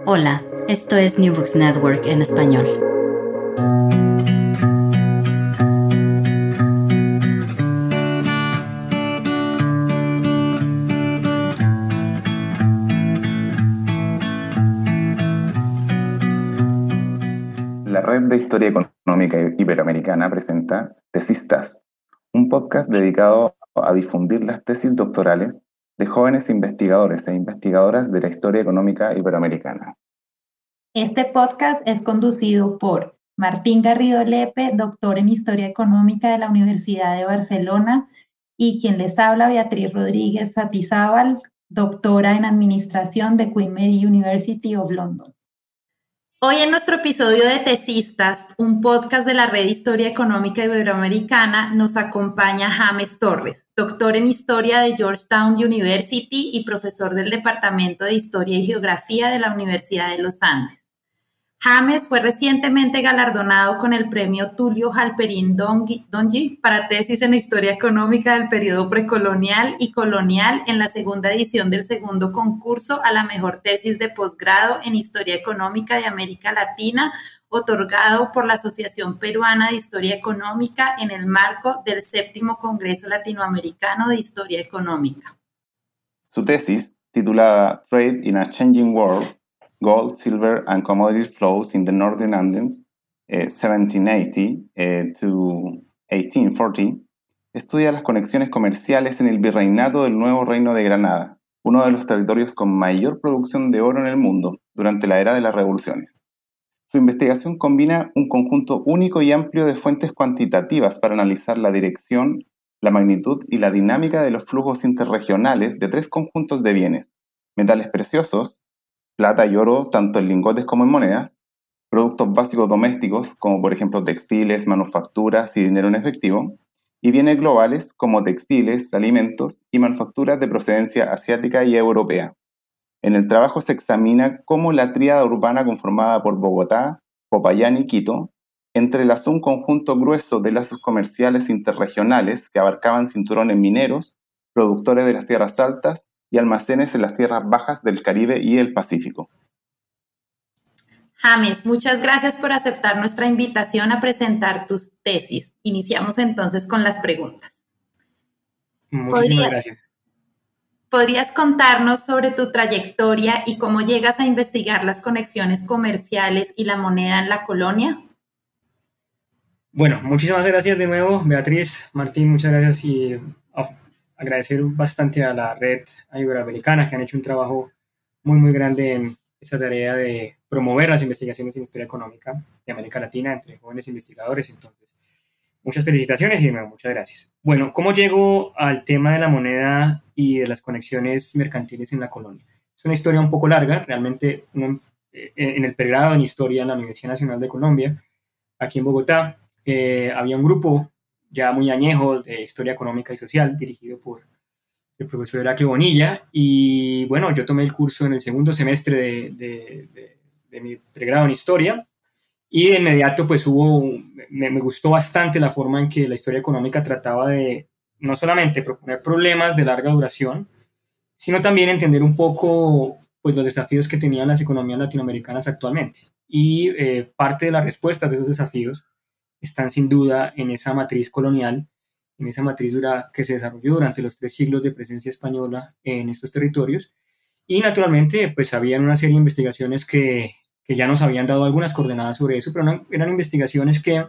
Hola, esto es New Books Network en español. La Red de Historia Económica Iberoamericana presenta Tesistas, un podcast dedicado a difundir las tesis doctorales de jóvenes investigadores e investigadoras de la historia económica iberoamericana. Este podcast es conducido por Martín Garrido Lepe, doctor en Historia Económica de la Universidad de Barcelona, y quien les habla, Beatriz Rodríguez Satizábal, doctora en Administración de Queen Mary University of London. Hoy en nuestro episodio de Tesistas, un podcast de la Red Historia Económica Iberoamericana, nos acompaña James Torres, doctor en Historia de Georgetown University y profesor del Departamento de Historia y Geografía de la Universidad de los Andes. James fue recientemente galardonado con el premio Tulio Halperin Dongi para tesis en Historia Económica del periodo precolonial y colonial en la segunda edición del segundo concurso a la mejor tesis de posgrado en Historia Económica de América Latina, otorgado por la Asociación Peruana de Historia Económica en el marco del séptimo Congreso Latinoamericano de Historia Económica. Su tesis, titulada Trade in a Changing World, gold, silver, and commodity flows in the Northern Andes, 1780 eh, eh, to 1840, estudia las conexiones comerciales en el virreinato del Nuevo Reino de Granada, uno de los territorios con mayor producción de oro en el mundo durante la era de las revoluciones. Su investigación combina un conjunto único y amplio de fuentes cuantitativas para analizar la dirección, la magnitud y la dinámica de los flujos interregionales de tres conjuntos de bienes, metales preciosos, plata y oro tanto en lingotes como en monedas, productos básicos domésticos como por ejemplo textiles, manufacturas y dinero en efectivo, y bienes globales como textiles, alimentos y manufacturas de procedencia asiática y europea. En el trabajo se examina cómo la tríada urbana conformada por Bogotá, Popayán y Quito entrelazó un conjunto grueso de lazos comerciales interregionales que abarcaban cinturones mineros, productores de las tierras altas y almacenes en las tierras bajas del Caribe y el Pacífico. James, muchas gracias por aceptar nuestra invitación a presentar tus tesis. Iniciamos entonces con las preguntas. Muchísimas gracias. ¿Podrías contarnos sobre tu trayectoria y cómo llegas a investigar las conexiones comerciales y la moneda en la colonia? Bueno, muchísimas gracias de nuevo, Beatriz, Martín, muchas gracias y agradecer bastante a la red iberoamericana que han hecho un trabajo muy, muy grande en esa tarea de promover las investigaciones en historia económica de América Latina entre jóvenes investigadores. Entonces, muchas felicitaciones y de nuevo, muchas gracias. Bueno, ¿cómo llego al tema de la moneda y de las conexiones mercantiles en la colonia? Es una historia un poco larga, realmente eh, en el pregrado en historia en la Universidad Nacional de Colombia, aquí en Bogotá, eh, había un grupo ya muy añejo de Historia Económica y Social, dirigido por el profesor Heraclio Bonilla. Y bueno, yo tomé el curso en el segundo semestre de, de, mi pregrado en Historia Y de inmediato, pues hubo, me, me, gustó bastante la forma en que la historia económica trataba de no solamente proponer problemas de larga duración, sino también entender un poco pues, los desafíos que tenían las economías latinoamericanas actualmente. Y eh, parte de las respuestas de esos desafíos están sin duda en esa matriz colonial, en esa matriz que se desarrolló durante los tres siglos de presencia española en estos territorios. Y naturalmente, pues habían una serie de investigaciones que, que ya nos habían dado algunas coordenadas sobre eso, pero eran investigaciones que,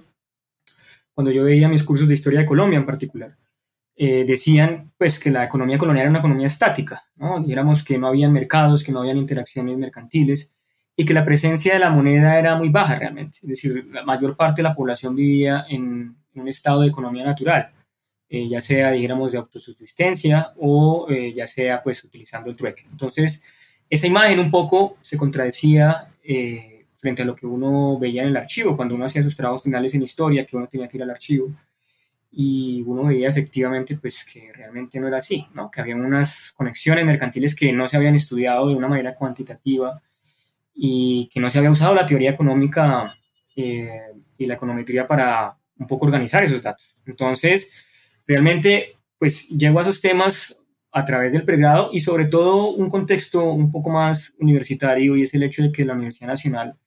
cuando yo veía mis cursos de historia de Colombia en particular, eh, decían pues que la economía colonial era una economía estática, ¿no? Dijéramos que no habían mercados, que no habían interacciones mercantiles y que la presencia de la moneda era muy baja realmente, es decir, la mayor parte de la población vivía en, un estado de economía natural, eh, ya sea, dijéramos, de autosuficiencia o eh, ya sea, pues, utilizando el trueque. Entonces, esa imagen un poco se contradecía frente a lo que uno veía en el archivo, cuando uno hacía sus trabajos finales en historia, que uno tenía que ir al archivo y uno veía efectivamente pues que realmente no era así, ¿no? que había unas conexiones mercantiles que no se habían estudiado de una manera cuantitativa y que no se había usado la teoría económica eh, y la econometría para un poco organizar esos datos. Entonces, realmente pues llego a esos temas a través del pregrado y sobre todo un contexto un poco más universitario y es el hecho de que la Universidad Nacional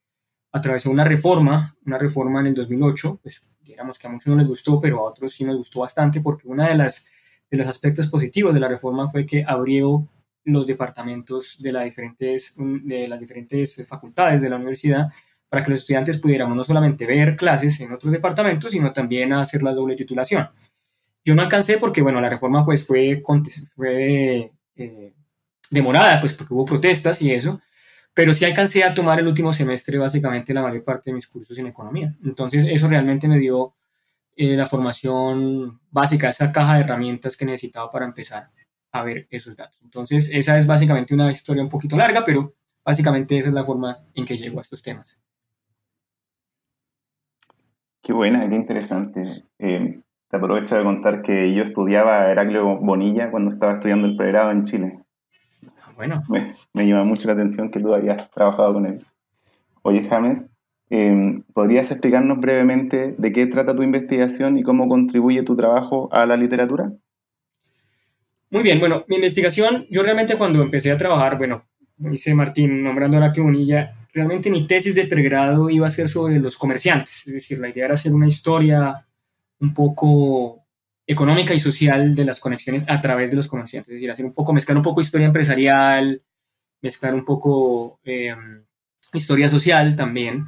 atravesó una reforma, una reforma en el 2008, pues digamos que a muchos no les gustó, pero a otros sí nos gustó bastante, porque uno de, las, de los aspectos positivos de la reforma fue que abrió los departamentos de, la diferentes, de las diferentes facultades de la universidad para que los estudiantes pudiéramos no solamente ver clases en otros departamentos, sino también hacer la doble titulación. Yo no alcancé porque, bueno, la reforma pues fue, fue eh, demorada, pues porque hubo protestas y eso, pero sí alcancé a tomar el último semestre básicamente la mayor parte de mis cursos en economía. Entonces eso realmente me dio eh, la formación básica, esa caja de herramientas que necesitaba para empezar a ver esos datos. Entonces esa es básicamente una historia un poquito larga, pero básicamente esa es la forma en que llego a estos temas. Qué buena, qué interesante. Eh, te aprovecho de contar que yo estudiaba Heraclio Bonilla cuando estaba estudiando el pregrado en Chile bueno. Me, llama mucho la atención que tú hayas trabajado con él. Oye, James, em, ¿podrías explicarnos brevemente de qué trata tu investigación y cómo contribuye tu trabajo a la literatura? Muy bien, bueno, mi investigación, yo realmente cuando empecé a trabajar, bueno, dice Martín, nombrando a la Bonilla, realmente mi tesis de pregrado iba a ser sobre los comerciantes, es decir, la idea era hacer una historia un poco económica y social de las conexiones a través de los comerciantes, es decir, hacer un poco, mezclar un poco historia empresarial, mezclar un poco em, historia social también,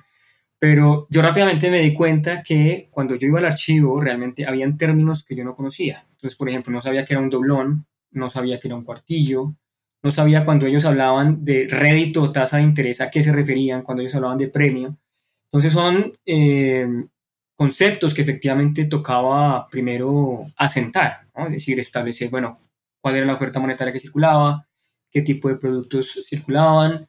pero yo rápidamente me di cuenta que cuando yo iba al archivo realmente habían términos que yo no conocía. Entonces, por ejemplo, no sabía que era un doblón, no sabía que era un cuartillo, no sabía cuando ellos hablaban de rédito o tasa de interés a qué se referían, cuando ellos hablaban de premio. Entonces son em, conceptos que efectivamente tocaba primero asentar, es decir, establecer, bueno, cuál era la oferta monetaria que circulaba, qué tipo de productos circulaban,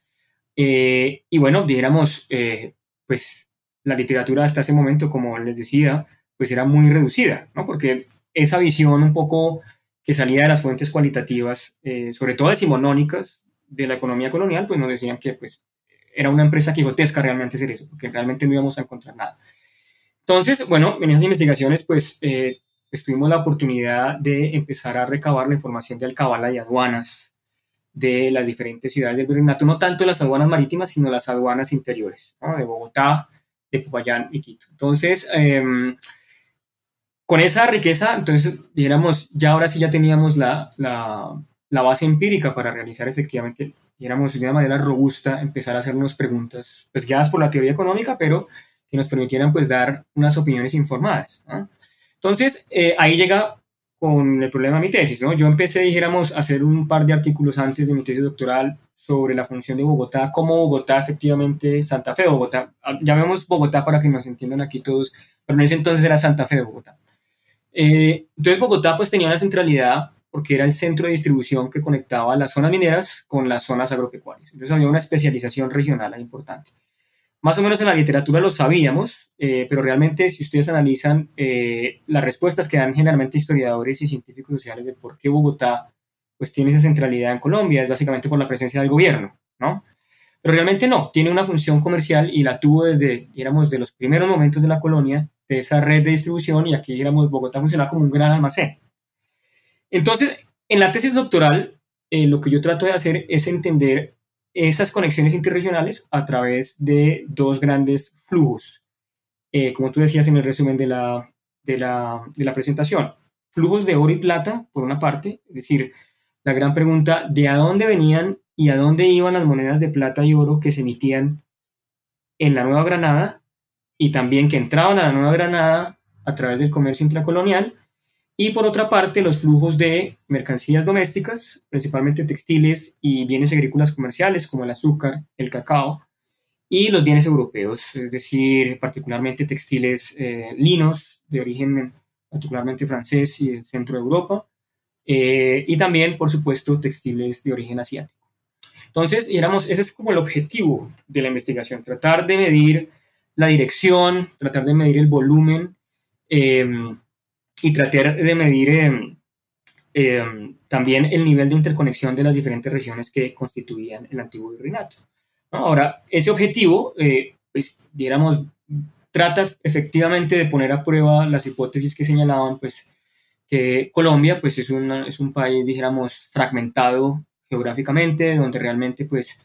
eh, y bueno, dijéramos, eh, pues la literatura hasta ese momento, como les decía, pues era muy reducida, ¿no? porque esa visión un poco que salía de las fuentes cualitativas, eh, sobre todo decimonónicas de la economía colonial, pues nos decían que pues era una empresa quijotesca realmente hacer eso, porque realmente no íbamos a encontrar nada. Entonces, bueno, en esas investigaciones, pues eh, tuvimos la oportunidad de empezar a recabar la información de alcabala y aduanas de las diferentes ciudades del virreinato, no tanto las aduanas marítimas, sino las aduanas interiores, de Bogotá, de Popayán y Quito. Entonces, em, con esa riqueza, entonces, dijéramos, ya ahora sí ya teníamos la, la, la base empírica para realizar efectivamente, dijéramos, de una manera robusta, empezar a hacernos preguntas, pues guiadas por la teoría económica, pero que nos permitieran pues dar unas opiniones informadas. Entonces, eh, ahí llega con el problema de mi tesis, ¿no? Yo empecé, dijéramos, a hacer un par de artículos antes de mi tesis doctoral sobre la función de Bogotá, como Bogotá efectivamente, Santa Fe de Bogotá, ah, llamemos Bogotá para que nos entiendan aquí todos, pero en ese entonces era Santa Fe de Bogotá. Eh, entonces Bogotá pues tenía una centralidad porque era el centro de distribución que conectaba las zonas mineras con las zonas agropecuarias. Entonces había una especialización regional importante. Más o menos en la literatura lo sabíamos, eh, pero realmente si ustedes analizan eh, las respuestas que dan generalmente historiadores y científicos sociales de por qué Bogotá pues tiene esa centralidad en Colombia, es básicamente por la presencia del gobierno, ¿no? Pero realmente no, tiene una función comercial y la tuvo desde, digamos, de los primeros momentos de la colonia, de esa red de distribución y aquí, digamos, Bogotá funcionaba como un gran almacén. Entonces, en la tesis doctoral, eh, lo que yo trato de hacer es entender esas conexiones interregionales a través de dos grandes flujos, eh, como tú decías en el resumen de la, de la, de la presentación. Flujos de oro y plata, por una parte, es decir, la gran pregunta de a dónde venían y a dónde iban las monedas de plata y oro que se emitían en la Nueva Granada y también que entraban a la Nueva Granada a través del comercio intracolonial y por otra parte los flujos de mercancías domésticas, principalmente textiles y bienes agrícolas comerciales como el azúcar, el cacao y los bienes europeos, es decir, particularmente textiles eh, linos de origen particularmente francés y del centro de Europa, eh, y también, por supuesto, textiles de origen asiático. Entonces, éramos, ese es como el objetivo de la investigación, tratar de medir la dirección, tratar de medir el volumen eh, y tratar de medir eh, eh, también el nivel de interconexión de las diferentes regiones que constituían el antiguo virreinato. Ahora, ese objetivo, eh, pues, digamos, trata efectivamente de poner a prueba las hipótesis que señalaban, pues, que Colombia, pues, es, es un país, dijéramos, fragmentado geográficamente, donde realmente, pues,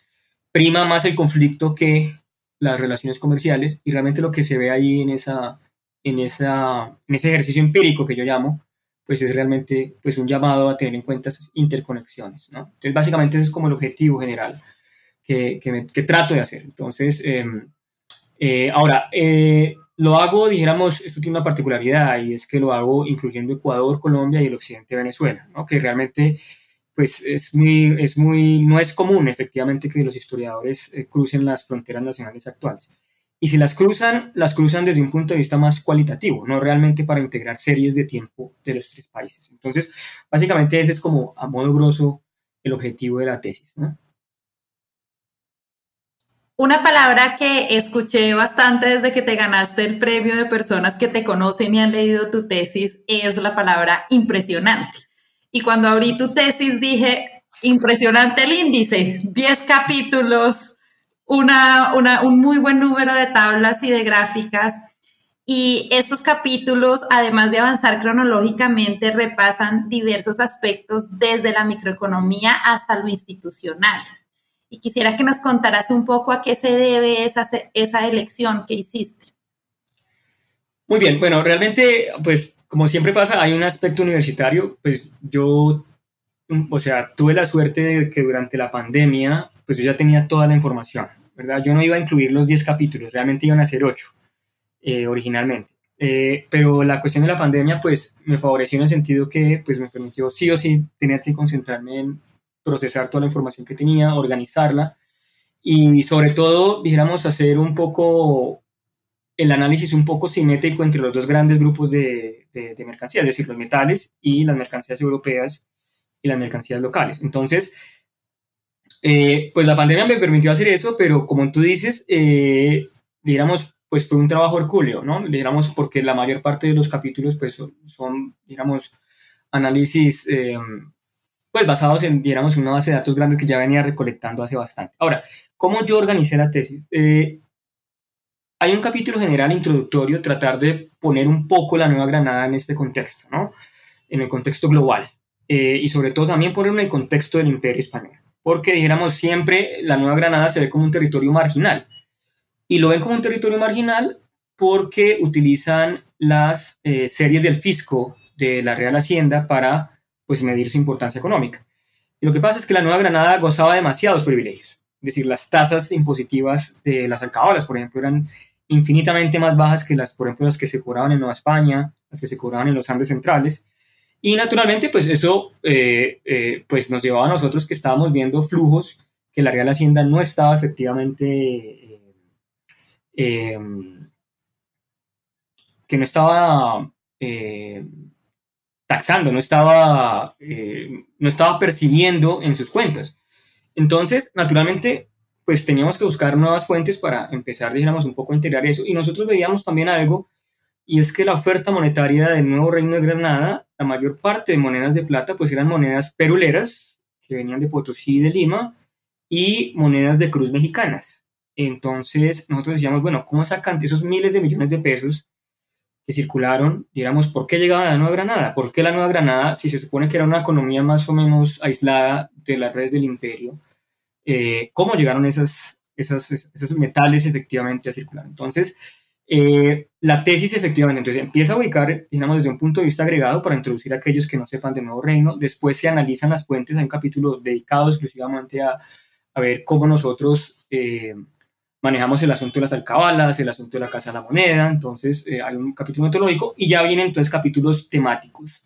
prima más el conflicto que las relaciones comerciales, y realmente lo que se ve ahí en esa en, esa, en ese ejercicio empírico que yo llamo, pues es realmente pues un llamado a tener en cuenta esas interconexiones. ¿no? Entonces, básicamente ese es como el objetivo general que, que, trato de hacer. Entonces, em, eh, ahora, eh, lo hago, dijéramos, esto tiene una particularidad y es que lo hago incluyendo Ecuador, Colombia y el occidente de Venezuela, ¿no? que realmente pues es muy, es muy, no es común efectivamente que los historiadores eh, crucen las fronteras nacionales actuales. Y si las cruzan, las cruzan desde un punto de vista más cualitativo, no realmente para integrar series de tiempo de los tres países. Entonces, básicamente ese es como a modo grosso el objetivo de la tesis. Una palabra que escuché bastante desde que te ganaste el premio de personas que te conocen y han leído tu tesis es la palabra impresionante. Y cuando abrí tu tesis dije, impresionante el índice, 10 capítulos, una, un muy buen número de tablas y de gráficas. Y estos capítulos, además de avanzar cronológicamente, repasan diversos aspectos desde la microeconomía hasta lo institucional. Y quisiera que nos contaras un poco a qué se debe esa, esa elección que hiciste. Muy bien, bueno, realmente, pues como siempre pasa, hay un aspecto universitario, pues yo, o sea, tuve la suerte de que durante la pandemia pues yo ya tenía toda la información, ¿verdad? Yo no iba a incluir los 10 capítulos, realmente iban a ser 8 eh, originalmente. Eh, pero la cuestión de la pandemia, pues, me favoreció en el sentido que, pues, me permitió sí o sí tener que concentrarme en procesar toda la información que tenía, organizarla y sobre todo, dijéramos, hacer un poco el análisis un poco simétrico entre los dos grandes grupos de, de, de mercancías, es decir, los metales y las mercancías europeas y las mercancías locales. Entonces, eh, pues la pandemia me permitió hacer eso, pero como tú dices, eh, digamos, pues fue un trabajo hercúleo, ¿no? Digamos, porque la mayor parte de los capítulos, pues son, digamos, análisis, eh, pues basados en, digamos, una base de datos grande que ya venía recolectando hace bastante. Ahora, ¿cómo yo organicé la tesis? hay un capítulo general introductorio, tratar de poner un poco la Nueva Granada en este contexto, ¿no? En el contexto global. y sobre todo también ponerlo en el contexto del Imperio Español porque dijéramos siempre la Nueva Granada se ve como un territorio marginal. Y lo ven como un territorio marginal porque utilizan las eh, series del fisco de la Real Hacienda para pues, medir su importancia económica. Y lo que pasa es que la Nueva Granada gozaba demasiados privilegios. Es decir, las tasas impositivas de las alcabalas, por ejemplo, eran infinitamente más bajas que las, por ejemplo, las que se cobraban en Nueva España, las que se cobraban en los Andes centrales. Y naturalmente, pues eso eh, eh, pues nos llevaba a nosotros que estábamos viendo flujos que la Real Hacienda no estaba efectivamente, eh, que no estaba taxando, no estaba, no estaba percibiendo en sus cuentas. Entonces, naturalmente, pues teníamos que buscar nuevas fuentes para empezar, digamos, un poco a integrar eso. Y nosotros veíamos también algo y es que la oferta monetaria del nuevo reino de Granada, la mayor parte de monedas de plata, pues eran monedas peruleras, que venían de Potosí y de Lima, y monedas de cruz mexicanas. Entonces, nosotros decíamos, bueno, ¿cómo sacan esos miles de millones de pesos que circularon, digamos, ¿por qué llegaba a la Nueva Granada? ¿Por qué la Nueva Granada, si se supone que era una economía más o menos aislada de las redes del imperio, eh, cómo llegaron esas, esas, esos metales efectivamente a circular? Entonces, eh, la tesis efectivamente entonces empieza a ubicar, digamos, desde un punto de vista agregado para introducir a aquellos que no sepan del nuevo reino. Después se analizan las fuentes, hay un capítulo dedicado exclusivamente a, a ver cómo nosotros eh, manejamos el asunto de las alcabalas, el asunto de la casa de la moneda. Entonces eh, hay un capítulo metodológico y ya vienen entonces capítulos temáticos.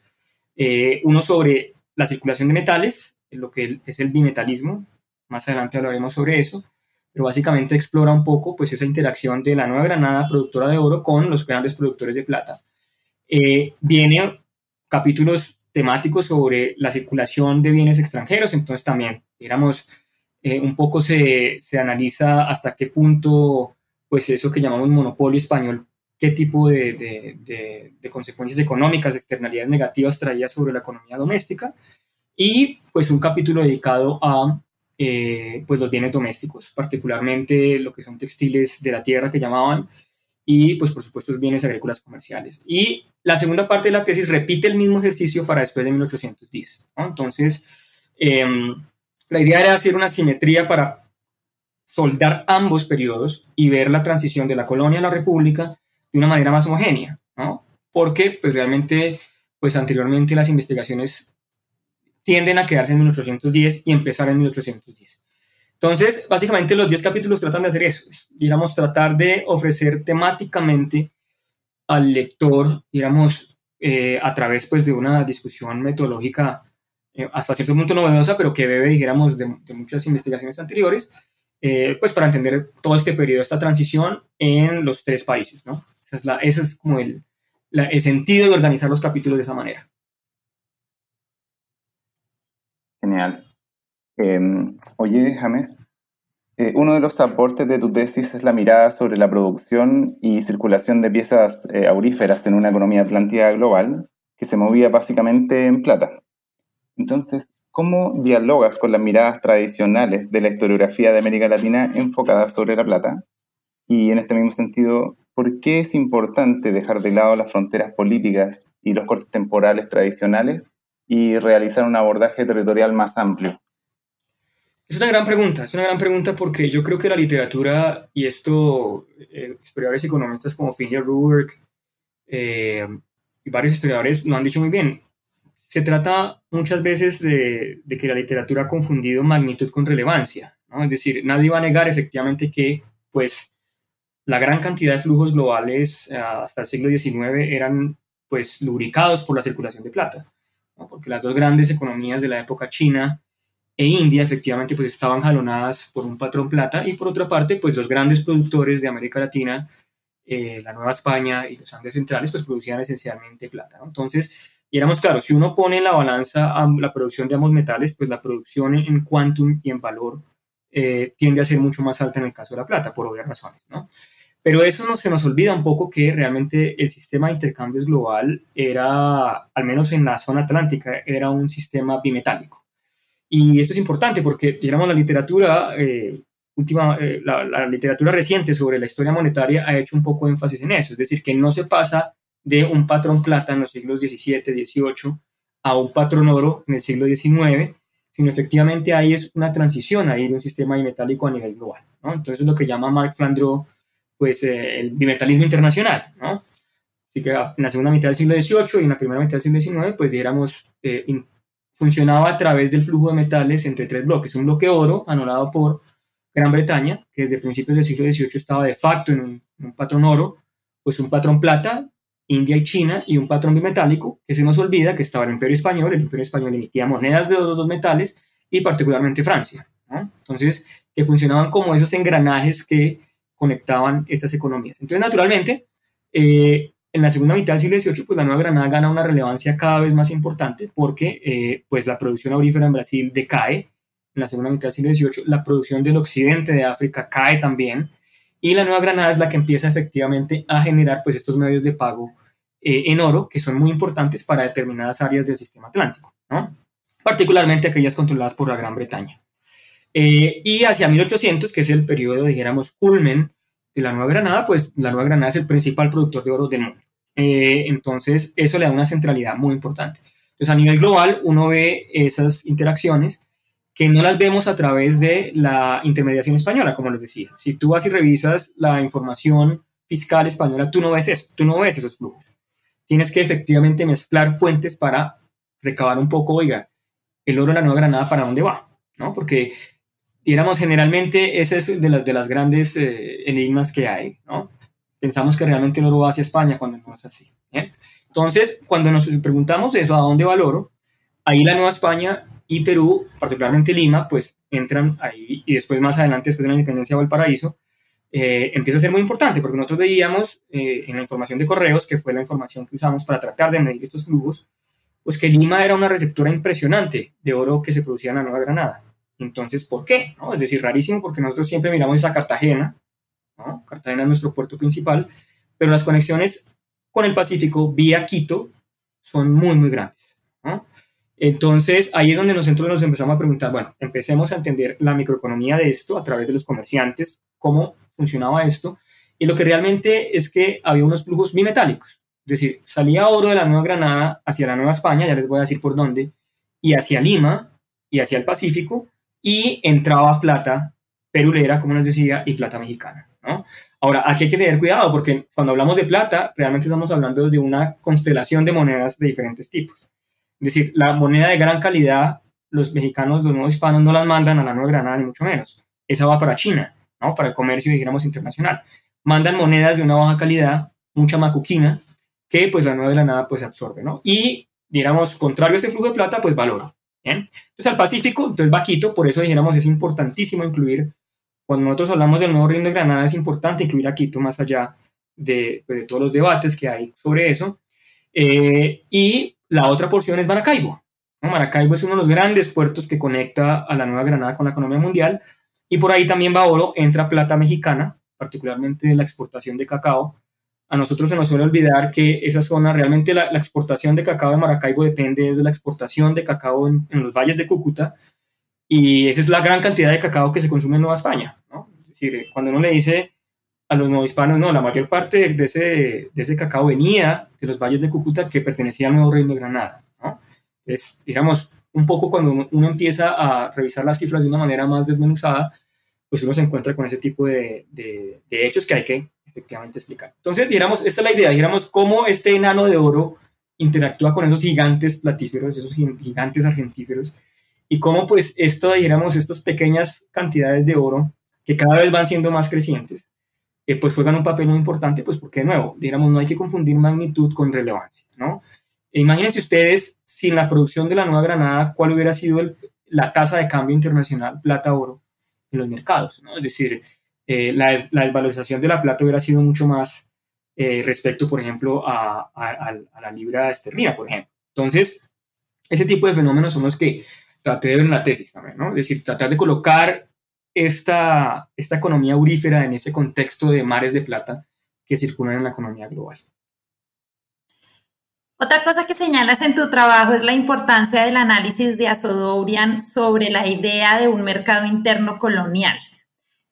uno sobre la circulación de metales, lo que es el bimetalismo. Más adelante hablaremos sobre eso pero básicamente explora un poco pues esa interacción de la Nueva Granada, productora de oro, con los grandes productores de plata. Eh, viene capítulos temáticos sobre la circulación de bienes extranjeros, entonces también, digamos, eh, un poco se, se, analiza hasta qué punto, pues eso que llamamos monopolio español, qué tipo de, de, de, consecuencias económicas, externalidades negativas traía sobre la economía doméstica, y pues un capítulo dedicado a eh, pues los bienes domésticos, particularmente lo que son textiles de la tierra que llamaban, y pues por supuesto los bienes agrícolas comerciales. Y la segunda parte de la tesis repite el mismo ejercicio para después de 1810. Entonces, em, la idea era hacer una simetría para soldar ambos periodos y ver la transición de la colonia a la república de una manera más homogénea, ¿no? Porque pues realmente, pues anteriormente las investigaciones tienden a quedarse en 1810 y empezar en 1810. Entonces, básicamente los 10 capítulos tratan de hacer eso, digamos, tratar de ofrecer temáticamente al lector, digamos, eh, a través pues, de una discusión metodológica eh, hasta cierto punto novedosa, pero que bebe, dijéramos, de, muchas investigaciones anteriores, eh, pues para entender todo este periodo, esta transición en los tres países, ¿no? Ese es, la, ese es como el, el sentido de organizar los capítulos de esa manera. Genial. Em, oye, James, eh, uno de los aportes de tu tesis es la mirada sobre la producción y circulación de piezas eh, auríferas en una economía atlántica global que se movía básicamente en plata. Entonces, ¿cómo dialogas con las miradas tradicionales de la historiografía de América Latina enfocada sobre la plata? Y en este mismo sentido, ¿por qué es importante dejar de lado las fronteras políticas y los cortes temporales tradicionales y realizar un abordaje territorial más amplio? Es una gran pregunta, es una gran pregunta porque yo creo que la literatura, y esto, eh, historiadores economistas como Finley Ruberg eh, y varios historiadores lo han dicho muy bien, se trata muchas veces de, de, que la literatura ha confundido magnitud con relevancia, ¿no? es decir, nadie va a negar efectivamente que pues la gran cantidad de flujos globales eh, hasta el siglo XIX eran pues lubricados por la circulación de plata porque las dos grandes economías de la época China e India efectivamente pues estaban jalonadas por un patrón plata y por otra parte pues los grandes productores de América Latina, eh, la Nueva España y los Andes centrales pues producían esencialmente plata. Entonces, y éramos claros, si uno pone en la balanza la producción de ambos metales, pues la producción en quantum y en valor eh, tiende a ser mucho más alta en el caso de la plata, por obvias razones, ¿no? Pero eso no se nos olvida un poco que realmente el sistema de intercambios global era, al menos en la zona atlántica, era un sistema bimetálico. Y esto es importante porque, digamos, la literatura, eh, última, eh, la, literatura reciente sobre la historia monetaria ha hecho un poco énfasis en eso, es decir, que no se pasa de un patrón plata en los siglos XVII, XVIII a un patrón oro en el siglo XIX, sino efectivamente ahí es una transición ahí de un sistema bimetálico a nivel global. ¿no? Entonces, lo que llama Mark Flandreau pues eh, el bimetalismo internacional, ¿no? Así que en la segunda mitad del siglo XVIII y en la primera mitad del siglo XIX, pues dijéramos, eh, funcionaba a través del flujo de metales entre tres bloques. Un bloque oro, anulado por Gran Bretaña, que desde principios del siglo XVIII estaba de facto en un, patrón oro, pues un patrón plata, India y China, y un patrón bimetálico, que se nos olvida que estaba el Imperio Español, el Imperio Español emitía monedas de los dos metales, y particularmente Francia. ¿no? Entonces, que funcionaban como esos engranajes que conectaban estas economías. Entonces, naturalmente, eh, en la segunda mitad del siglo XVIII, pues la Nueva Granada gana una relevancia cada vez más importante porque eh, pues la producción aurífera en Brasil decae en la segunda mitad del siglo XVIII, la producción del occidente de África cae también y la Nueva Granada es la que empieza efectivamente a generar pues estos medios de pago eh, en oro que son muy importantes para determinadas áreas del sistema atlántico, ¿no? particularmente aquellas controladas por la Gran Bretaña. Eh, y hacia 1800, que es el periodo, dijéramos, culmen de la Nueva Granada, pues la Nueva Granada es el principal productor de oro del mundo. Eh, entonces, eso le da una centralidad muy importante. Entonces, a nivel global, uno ve esas interacciones que no las vemos a través de la intermediación española, como les decía. Si tú vas y revisas la información fiscal española, tú no ves eso, tú no ves esos flujos. Tienes que efectivamente mezclar fuentes para recabar un poco, oiga, el oro de la Nueva Granada, ¿para dónde va? ¿No? Porque, digamos, generalmente ese es de las, de las grandes eh, enigmas que hay, ¿no? Pensamos que realmente el oro va hacia España cuando no es así. Entonces, cuando nos preguntamos eso, ¿a dónde va el oro? Ahí la Nueva España y Perú, particularmente Lima, pues entran ahí y después más adelante, después de la independencia de Valparaíso, eh, empieza a ser muy importante porque nosotros veíamos eh, en la información de correos, que fue la información que usamos para tratar de medir estos flujos, pues que Lima era una receptora impresionante de oro que se producía en la Nueva Granada. Entonces, ¿por qué? ¿No? Es decir, rarísimo porque nosotros siempre miramos esa Cartagena, ¿no? Cartagena es nuestro puerto principal, pero las conexiones con el Pacífico vía Quito son muy, muy grandes. ¿no? Entonces, ahí es donde nosotros nos empezamos a preguntar, bueno, empecemos a entender la microeconomía de esto a través de los comerciantes, cómo funcionaba esto, y lo que realmente es que había unos flujos bimetálicos, es decir, salía oro de la Nueva Granada hacia la Nueva España, ya les voy a decir por dónde, y hacia Lima, y hacia el Pacífico, y entraba plata perulera, como les decía, y plata mexicana, ¿no? Ahora, aquí hay que tener cuidado porque cuando hablamos de plata, realmente estamos hablando de una constelación de monedas de diferentes tipos. Es decir, la moneda de gran calidad, los mexicanos, los nuevos hispanos no las mandan a la Nueva Granada, ni mucho menos. Esa va para China, ¿no? Para el comercio, dijéramos, internacional. Mandan monedas de una baja calidad, mucha macuquina, que pues la Nueva Granada pues absorbe, ¿no? Y, digamos, contrario a ese flujo de plata, pues valora. Entonces, al Pacífico, entonces va Quito, por eso, dijéramos, es importantísimo incluir, cuando nosotros hablamos del nuevo reino de Granada, es importante incluir a Quito más allá de, pues, de todos los debates que hay sobre eso. Eh, y la otra porción es Maracaibo. Maracaibo es uno de los grandes puertos que conecta a la Nueva Granada con la economía mundial y por ahí también va oro, entra plata mexicana, particularmente la exportación de cacao. A nosotros se nos suele olvidar que esa zona, realmente la, exportación de cacao de Maracaibo depende de la exportación de cacao en, los valles de Cúcuta y esa es la gran cantidad de cacao que se consume en Nueva España. Es decir, cuando uno le dice a los hispanos, no, la mayor parte de ese, de ese cacao venía de los valles de Cúcuta que pertenecía al nuevo reino de Granada. ¿no? Es, digamos, un poco cuando uno empieza a revisar las cifras de una manera más desmenuzada, pues uno se encuentra con ese tipo de, de, hechos que hay que efectivamente explicar. Entonces, digamos, esta es la idea, digamos, cómo este enano de oro interactúa con esos gigantes platíferos, esos gigantes argentíferos, y cómo pues esto, digamos, estas pequeñas cantidades de oro que cada vez van siendo más crecientes, eh, pues juegan un papel muy importante, pues porque de nuevo, digamos, no hay que confundir magnitud con relevancia, ¿no? E imagínense ustedes, sin la producción de la Nueva Granada, cuál hubiera sido la tasa de cambio internacional plata-oro en los mercados, ¿no? Es decir, eh, la, desvalorización de la plata hubiera sido mucho más eh, respecto, por ejemplo, a, la libra esterlina, por ejemplo. Entonces, ese tipo de fenómenos son los que traté de ver en la tesis también, ¿no? Es decir, tratar de colocar esta, esta economía aurífera en ese contexto de mares de plata que circulan en la economía global. Otra cosa que señalas en tu trabajo es la importancia del análisis de Azodourian sobre la idea de un mercado interno colonial.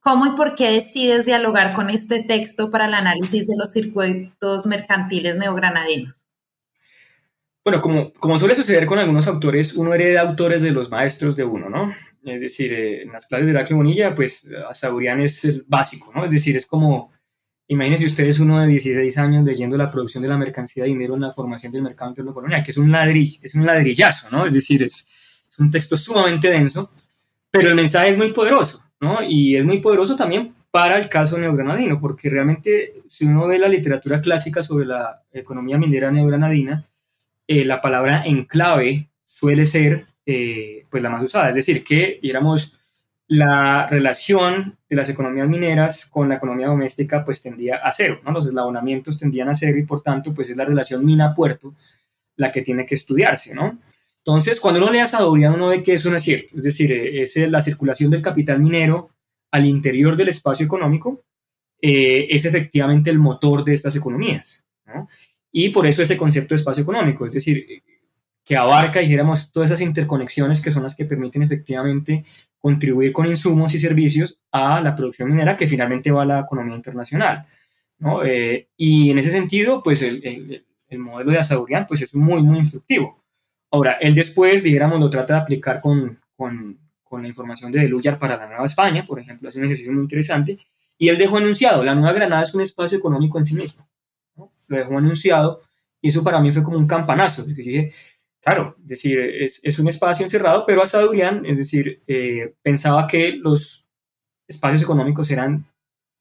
¿Cómo y por qué decides dialogar con este texto para el análisis de los circuitos mercantiles neogranadinos? Bueno, como, como suele suceder con algunos autores, uno hereda autores de los maestros de uno, ¿no? Es decir, eh, en las clases de Heracle Bonilla, pues Asaurian es el básico, ¿no? Es decir, es como, imagínense ustedes uno de 16 años leyendo la producción de la mercancía de dinero en la formación del mercado interno colonial, que es un ladrillo, es un ladrillazo, ¿no? Es decir, es, es un texto sumamente denso, pero el mensaje es muy poderoso, ¿no? Y es muy poderoso también para el caso neogranadino, porque realmente si uno ve la literatura clásica sobre la economía minera neogranadina, eh, la palabra enclave suele ser eh, pues la más usada. Es decir, que, digamos, la relación de las economías mineras con la economía doméstica pues tendía a cero, ¿no? Los eslabonamientos tendían a cero y por tanto pues es la relación mina-puerto la que tiene que estudiarse, ¿no? Entonces, cuando uno lee a Sadurian, uno ve que eso no es cierto. Es decir, eh, es la circulación del capital minero al interior del espacio económico eh, es efectivamente el motor de estas economías, ¿no? Y por eso ese concepto de espacio económico, es decir, que abarca, dijéramos, todas esas interconexiones que son las que permiten efectivamente contribuir con insumos y servicios a la producción minera que finalmente va a la economía internacional. Eh, y en ese sentido, pues el modelo de Asaurian pues es muy, muy instructivo. Ahora, él después, dijéramos, lo trata de aplicar con, con, con la información de Deluyar para la Nueva España, por ejemplo, es un ejercicio muy interesante, y él dejó anunciado, la Nueva Granada es un espacio económico en sí mismo. ¿no? Lo dejó anunciado y eso para mí fue como un campanazo. Yo dije, claro, es decir, es, es un espacio encerrado, pero Asadurian, es decir, eh, pensaba que los espacios económicos eran,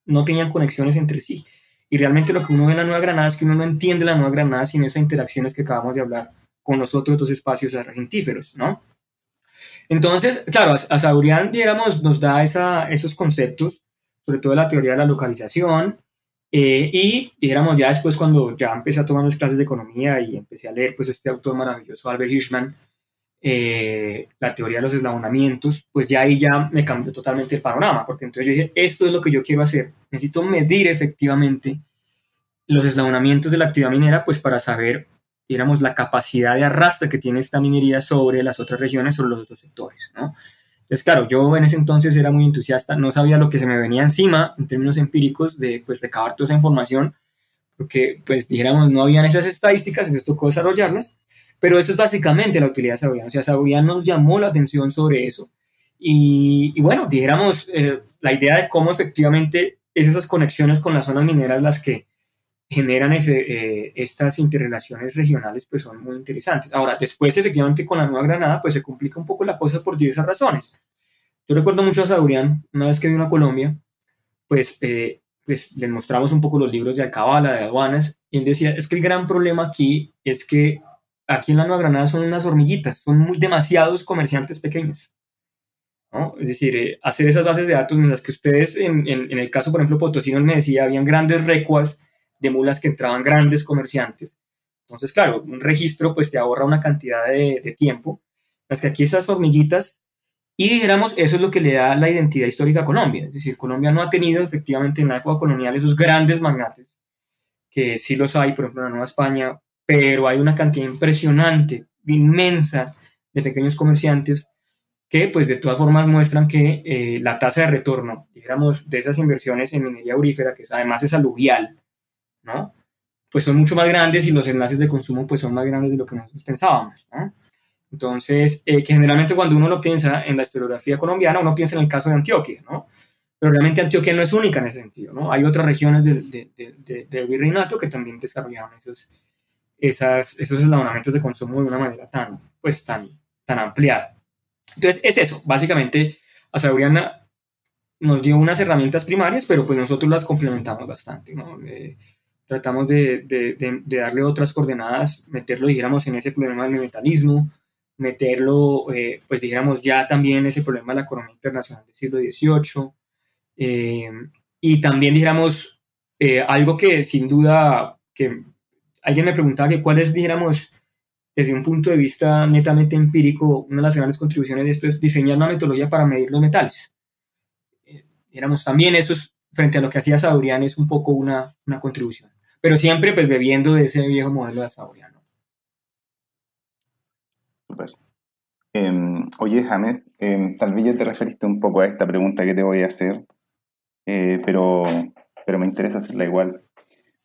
no tenían conexiones entre sí. Y realmente lo que uno ve en la Nueva Granada es que uno no entiende la Nueva Granada sin esas interacciones que acabamos de hablar con los otros dos espacios argentíferos, ¿no? Entonces, claro, Asadurian, digamos, nos da esa, esos conceptos, sobre todo la teoría de la localización, eh, y dijéramos ya después cuando ya empecé a tomar mis clases de economía y empecé a leer pues este autor maravilloso, Albert Hirschman, eh, la teoría de los eslabonamientos, pues ya ahí ya me cambió totalmente el panorama, porque entonces yo dije, esto es lo que yo quiero hacer, necesito medir efectivamente los eslabonamientos de la actividad minera, pues para saber, digamos, la capacidad de arrastre que tiene esta minería sobre las otras regiones, sobre los otros sectores, ¿no? Entonces, claro, yo en ese entonces era muy entusiasta, no sabía lo que se me venía encima en términos empíricos de pues recabar toda esa información, porque pues dijéramos no habían esas estadísticas, entonces tocó desarrollarlas, pero eso es básicamente la utilidad de Saurian, o sea, Saurian nos llamó la atención sobre eso. Y, y bueno, dijéramos, eh, la idea de cómo efectivamente es esas conexiones con las zonas mineras las que generan eh, estas interrelaciones regionales, pues son muy interesantes. Ahora, después, efectivamente, con la Nueva Granada, pues se complica un poco la cosa por diversas razones. Yo recuerdo mucho a Saurian, una vez que vino a Colombia, pues, eh, pues les mostramos un poco los libros de Alcabala, de aduanas, y él decía, es que el gran problema aquí es que aquí en la Nueva Granada son unas hormiguitas, son muy, demasiados comerciantes pequeños. ¿no? Es decir, eh, hacer esas bases de datos, mientras que ustedes, en, en, en el caso, por ejemplo, Potosino, me decía, habían grandes recuas de mulas que entraban grandes comerciantes. Entonces, claro, un registro pues te ahorra una cantidad de, tiempo. Las que aquí esas hormiguitas, y dijéramos, eso es lo que le da la identidad histórica a Colombia. Es decir, Colombia no ha tenido efectivamente en la época colonial esos grandes magnates, que sí los hay, por ejemplo, en la Nueva España, pero hay una cantidad impresionante, inmensa, de pequeños comerciantes que pues de todas formas muestran que eh, la tasa de retorno, dijéramos, de esas inversiones en minería aurífera, que además es aluvial, ¿no? Pues son mucho más grandes y los enlaces de consumo pues son más grandes de lo que nosotros pensábamos, ¿no? Entonces, eh, que generalmente cuando uno lo piensa en la historiografía colombiana, uno piensa en el caso de Antioquia, ¿no? Pero realmente Antioquia no es única en ese sentido, ¿no? Hay otras regiones del de, de, de, virreinato que también desarrollaron esos, esas, esos eslabonamientos de consumo de una manera tan, pues, tan, tan ampliada. Entonces, es eso. Básicamente, Asauriana nos dio unas herramientas primarias, pero pues nosotros las complementamos bastante, ¿no? Eh, tratamos de, de, de, darle otras coordenadas, meterlo, dijéramos, en ese problema del metalismo, meterlo, eh, pues dijéramos, ya también en ese problema de la economía internacional del siglo XVIII, eh, y también, dijéramos, eh, algo que sin duda, que alguien me preguntaba que cuál es, dijéramos, desde un punto de vista netamente empírico, una de las grandes contribuciones de esto es diseñar una metodología para medir los metales. Dijéramos, también eso es, frente a lo que hacía Saurian, es un poco una, una contribución pero siempre pues bebiendo de ese viejo modelo de. Super. Eh, oye, James, eh, tal vez ya te referiste un poco a esta pregunta que te voy a hacer, eh, pero, pero me interesa hacerla igual.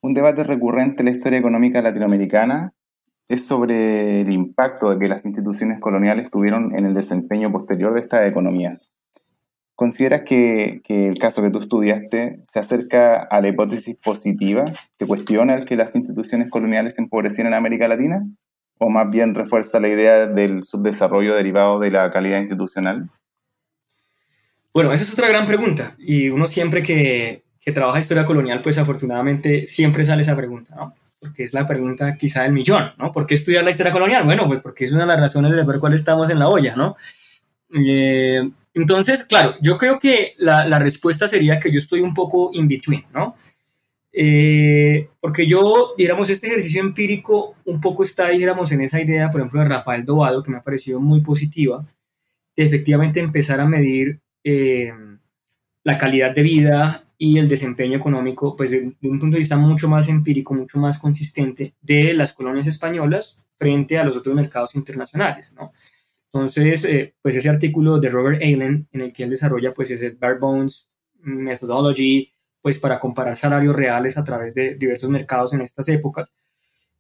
Un debate recurrente en la historia económica latinoamericana es sobre el impacto que las instituciones coloniales tuvieron en el desempeño posterior de estas economías. ¿Consideras que, el caso que tú estudiaste se acerca a la hipótesis positiva que cuestiona el que las instituciones coloniales empobrecieran en América Latina? ¿O más bien refuerza la idea del subdesarrollo derivado de la calidad institucional? Bueno, esa es otra gran pregunta. Y uno siempre que, trabaja historia colonial, pues afortunadamente siempre sale esa pregunta, ¿no? Porque es la pregunta quizá del millón, ¿no? ¿Por qué estudiar la historia colonial? Bueno, pues porque es una de las razones de ver cuál estamos en la olla, ¿no? Eh, entonces, claro, yo creo que la, la, respuesta sería que yo estoy un poco in between, ¿no? Eh, porque yo, digamos, este ejercicio empírico un poco está, digamos, en esa idea, por ejemplo, de Rafael Dobado, que me ha parecido muy positiva, de efectivamente empezar a medir eh, la calidad de vida y el desempeño económico, pues de, de, un punto de vista mucho más empírico, mucho más consistente de las colonias españolas frente a los otros mercados internacionales, ¿no? Entonces, eh, pues ese artículo de Robert Allen, en el que él desarrolla pues ese bare bones methodology, pues para comparar salarios reales a través de diversos mercados en estas épocas.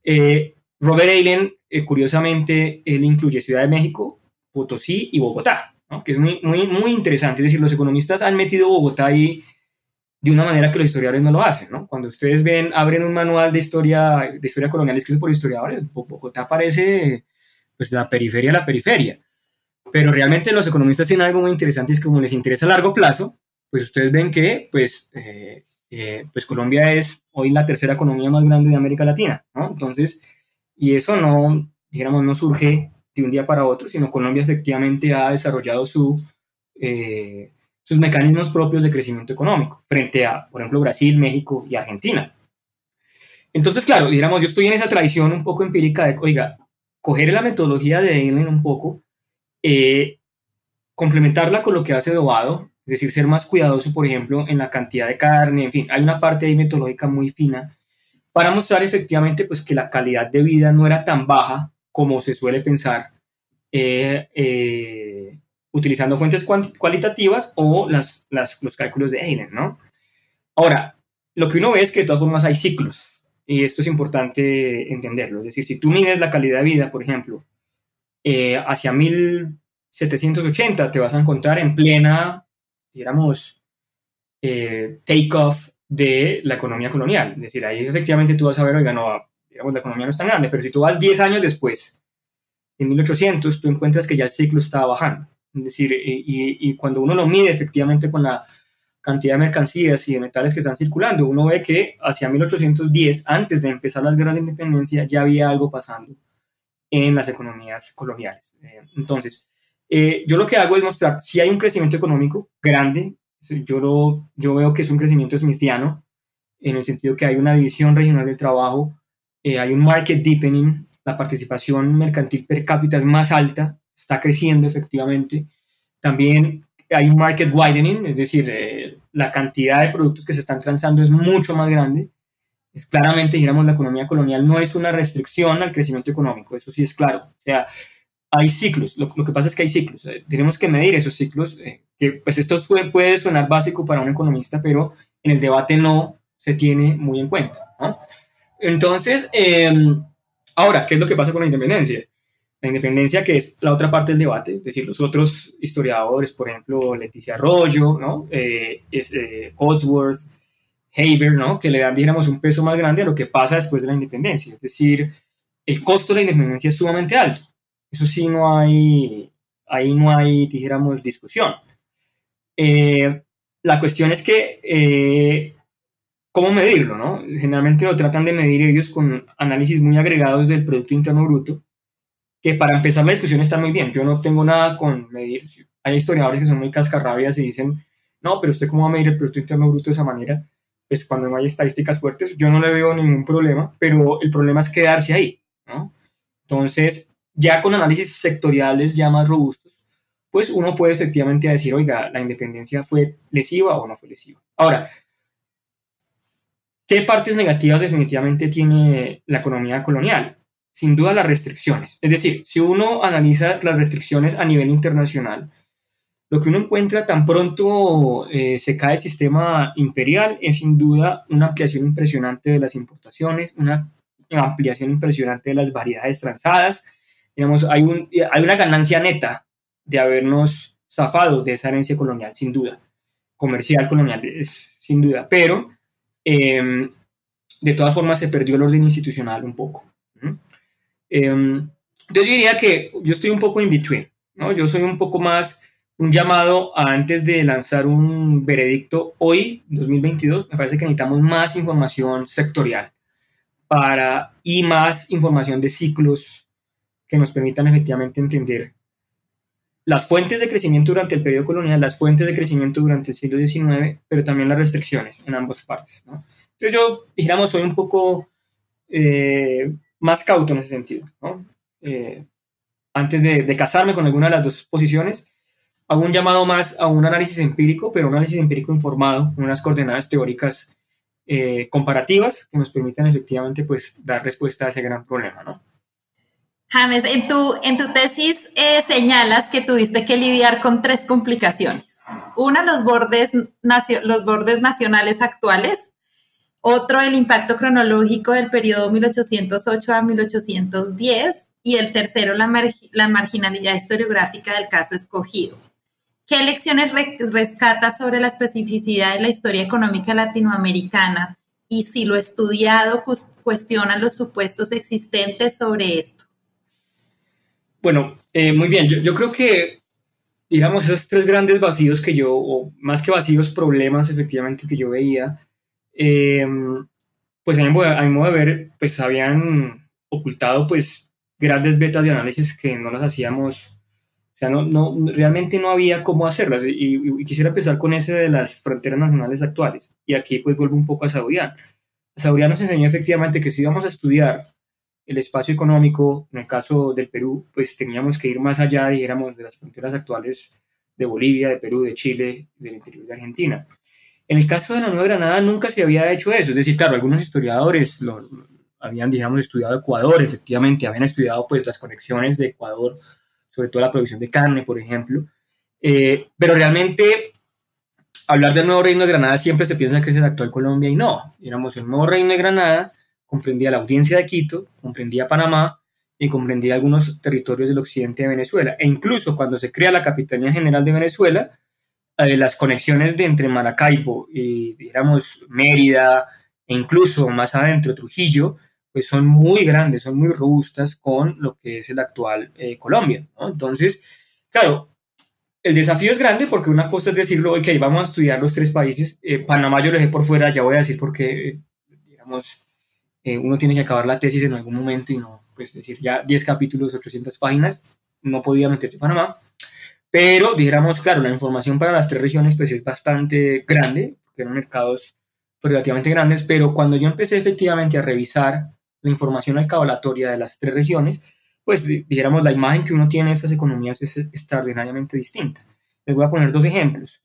Eh, Robert Allen, eh, curiosamente, él incluye Ciudad de México, Potosí y Bogotá, ¿no? que es muy, muy, muy interesante. Es decir, los economistas han metido Bogotá ahí de una manera que los historiadores no lo hacen. ¿no? Cuando ustedes ven, abren un manual de historia, de historia colonial escrito por historiadores, Bogotá aparece pues la periferia la periferia. Pero realmente los economistas tienen algo muy interesante, es que como les interesa a largo plazo, pues ustedes ven que pues, eh, eh, pues Colombia es hoy la tercera economía más grande de América Latina, ¿no? Entonces, y eso no, dijéramos, no surge de un día para otro, sino Colombia efectivamente ha desarrollado su, eh, sus mecanismos propios de crecimiento económico frente a, por ejemplo, Brasil, México y Argentina. Entonces, claro, dijéramos, yo estoy en esa tradición un poco empírica de, oiga, coger la metodología de Allen un poco, eh, complementarla con lo que hace Dobado, es decir, ser más cuidadoso, por ejemplo, en la cantidad de carne, en fin, hay una parte ahí metodológica muy fina para mostrar efectivamente pues, que la calidad de vida no era tan baja como se suele pensar eh, eh, utilizando fuentes cualitativas o las, los cálculos de Allen, ¿no? Ahora, lo que uno ve es que de todas formas hay ciclos y esto es importante entenderlo. Es decir, si tú mides la calidad de vida, por ejemplo, eh, hacia 1780, te vas a encontrar en plena, digamos, eh, take-off de la economía colonial. Es decir, ahí efectivamente tú vas a ver, oiga, no, digamos, la economía no es tan grande, pero si tú vas 10 años después, en 1800, tú encuentras que ya el ciclo estaba bajando. Es decir, y cuando uno lo mide efectivamente con la cantidad de mercancías y de metales que están circulando. Uno ve que hacia 1810, antes de empezar las guerras de independencia, ya había algo pasando en las economías coloniales. Eh, entonces, eh, yo lo que hago es mostrar si hay un crecimiento económico grande, yo, lo, yo veo que es un crecimiento smithiano, en el sentido que hay una división regional del trabajo, eh, hay un market deepening, la participación mercantil per cápita es más alta, está creciendo efectivamente. También hay market widening, es decir, la cantidad de productos que se están transando es mucho más grande. Es claramente, digamos, la economía colonial no es una restricción al crecimiento económico, eso sí es claro. O sea, hay ciclos, lo, que pasa es que hay ciclos, eh, tenemos que medir esos ciclos, eh, que pues esto puede, sonar básico para un economista, pero en el debate no se tiene muy en cuenta. Entonces, em, ahora, ¿qué es lo que pasa con la independencia? La independencia, que es la otra parte del debate, es decir, los otros historiadores, por ejemplo, Leticia Arroyo, ¿no? Eh, eh, Haber, ¿no? que le dan, digamos, un peso más grande a lo que pasa después de la independencia. Es decir, el costo de la independencia es sumamente alto. Eso sí, no hay, ahí no hay, dijéramos, discusión. Eh, la cuestión es que, ¿cómo medirlo? No? Generalmente lo tratan de medir ellos con análisis muy agregados del Producto Interno Bruto, que para empezar la discusión está muy bien. Yo no tengo nada con medir. Hay historiadores que son muy cascarrabias y dicen, no, pero usted cómo va a medir el Producto Interno Bruto de esa manera. Pues cuando no hay estadísticas fuertes, yo no le veo ningún problema, pero el problema es quedarse ahí. ¿no? Entonces, ya con análisis sectoriales ya más robustos, pues uno puede efectivamente decir, oiga, la independencia fue lesiva o no fue lesiva. Ahora, ¿qué partes negativas definitivamente tiene la economía colonial? Sin duda las restricciones. Es decir, si uno analiza las restricciones a nivel internacional, lo que uno encuentra tan pronto eh, se cae el sistema imperial es sin duda una ampliación impresionante de las importaciones, una ampliación impresionante de las variedades transadas. Digamos, hay, un, hay una ganancia neta de habernos zafado de esa herencia colonial, sin duda, comercial colonial, sin duda, pero em, de todas formas se perdió el orden institucional un poco. Em, yo diría que yo estoy un poco in between, ¿no? Yo soy un poco más un llamado antes de lanzar un veredicto hoy, 2022, me parece que necesitamos más información sectorial para, y más información de ciclos que nos permitan efectivamente entender las fuentes de crecimiento durante el periodo colonial, las fuentes de crecimiento durante el siglo XIX, pero también las restricciones en ambas partes. ¿no? Entonces yo, dijéramos, soy un poco eh, más cauto en ese sentido. ¿no? Eh, antes de, casarme con alguna de las dos posiciones, hago un llamado más a un análisis empírico, pero un análisis empírico informado, unas coordenadas teóricas eh, comparativas que nos permitan efectivamente pues, dar respuesta a ese gran problema. ¿no? James, en tu, en tu tesis eh, señalas que tuviste que lidiar con tres complicaciones. Una, los bordes, los bordes nacionales actuales. Otro, el impacto cronológico del periodo 1808 a 1810. Y el tercero, la, la marginalidad historiográfica del caso escogido. ¿Qué lecciones rescata sobre la especificidad de la historia económica latinoamericana? Y si lo estudiado cuestiona los supuestos existentes sobre esto. Bueno, eh, muy bien. Yo, creo que, digamos, esos tres grandes vacíos que yo, o más que vacíos, problemas efectivamente que yo veía, em, pues a mi, modo de ver, pues habían ocultado pues grandes betas de análisis que no las hacíamos, o sea, no, no, realmente no había cómo hacerlas. Y, quisiera empezar con ese de las fronteras nacionales actuales. Y aquí pues vuelvo un poco a Saurián. Saurián nos enseñó efectivamente que si íbamos a estudiar el espacio económico, en el caso del Perú, pues teníamos que ir más allá, dijéramos, de las fronteras actuales de Bolivia, de Perú, de Chile, del interior de Argentina. En el caso de la Nueva Granada nunca se había hecho eso, es decir, claro, algunos historiadores lo, habían, digamos, estudiado Ecuador, efectivamente, habían estudiado pues las conexiones de Ecuador, sobre todo la producción de carne, por ejemplo, eh, pero realmente hablar del nuevo reino de Granada siempre se piensa que es el actual Colombia y no, digamos, el nuevo reino de Granada comprendía la audiencia de Quito, comprendía Panamá y comprendía algunos territorios del occidente de Venezuela. E incluso cuando se crea la Capitanía General de Venezuela, eh, las conexiones de entre Maracaibo y, digamos, Mérida e incluso más adentro Trujillo, pues son muy grandes, son muy robustas con lo que es el actual eh, Colombia. Entonces, claro, el desafío es grande porque una cosa es decirlo, ok, vamos a estudiar los tres países. Eh, Panamá yo lo dejé por fuera, ya voy a decir porque, digamos, eh, uno tiene que acabar la tesis en algún momento y no, pues decir, ya 10 capítulos, 800 páginas, no podía meterse Panamá. Pero, dijéramos, claro, la información para las tres regiones pues es bastante grande, porque eran mercados relativamente grandes, pero cuando yo empecé efectivamente a revisar la información alcabalatoria de las tres regiones, pues dijéramos, la imagen que uno tiene de estas economías es extraordinariamente distinta. Les voy a poner dos ejemplos.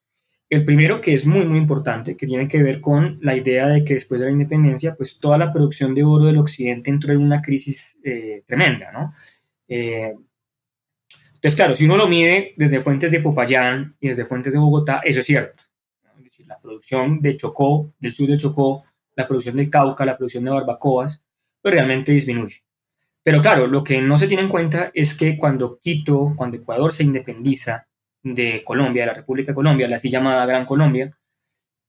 El primero, que es muy, muy importante, que tiene que ver con la idea de que después de la independencia, pues toda la producción de oro del occidente entró en una crisis eh, tremenda, ¿no? Eh, entonces, claro, si uno lo mide desde fuentes de Popayán y desde fuentes de Bogotá, eso es cierto. Es decir, la producción de Chocó, del sur de Chocó, la producción del Cauca, la producción de barbacoas, pues realmente disminuye. Pero claro, lo que no se tiene en cuenta es que cuando Quito, cuando Ecuador se independiza, de Colombia, de la República de Colombia, la así llamada Gran Colombia,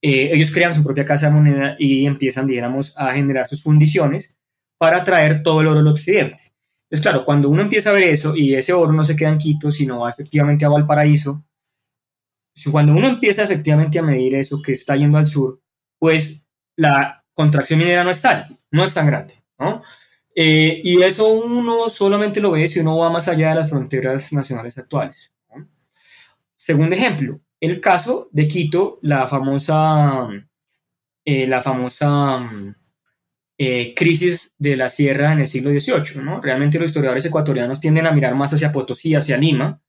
eh, ellos crean su propia casa de moneda y empiezan, digamos, a generar sus fundiciones para traer todo el oro al occidente. Entonces, claro, cuando uno empieza a ver eso y ese oro no se queda en Quito, sino va efectivamente a Valparaíso, cuando uno empieza efectivamente a medir eso que está yendo al sur, pues la contracción minera no es tal, no es tan grande, ¿no? Eh, y eso uno solamente lo ve si uno va más allá de las fronteras nacionales actuales. Segundo ejemplo, el caso de Quito, la famosa, eh, la famosa eh, crisis de la sierra en el siglo XVIII. ¿no? Realmente los historiadores ecuatorianos tienden a mirar más hacia Potosí, hacia Lima,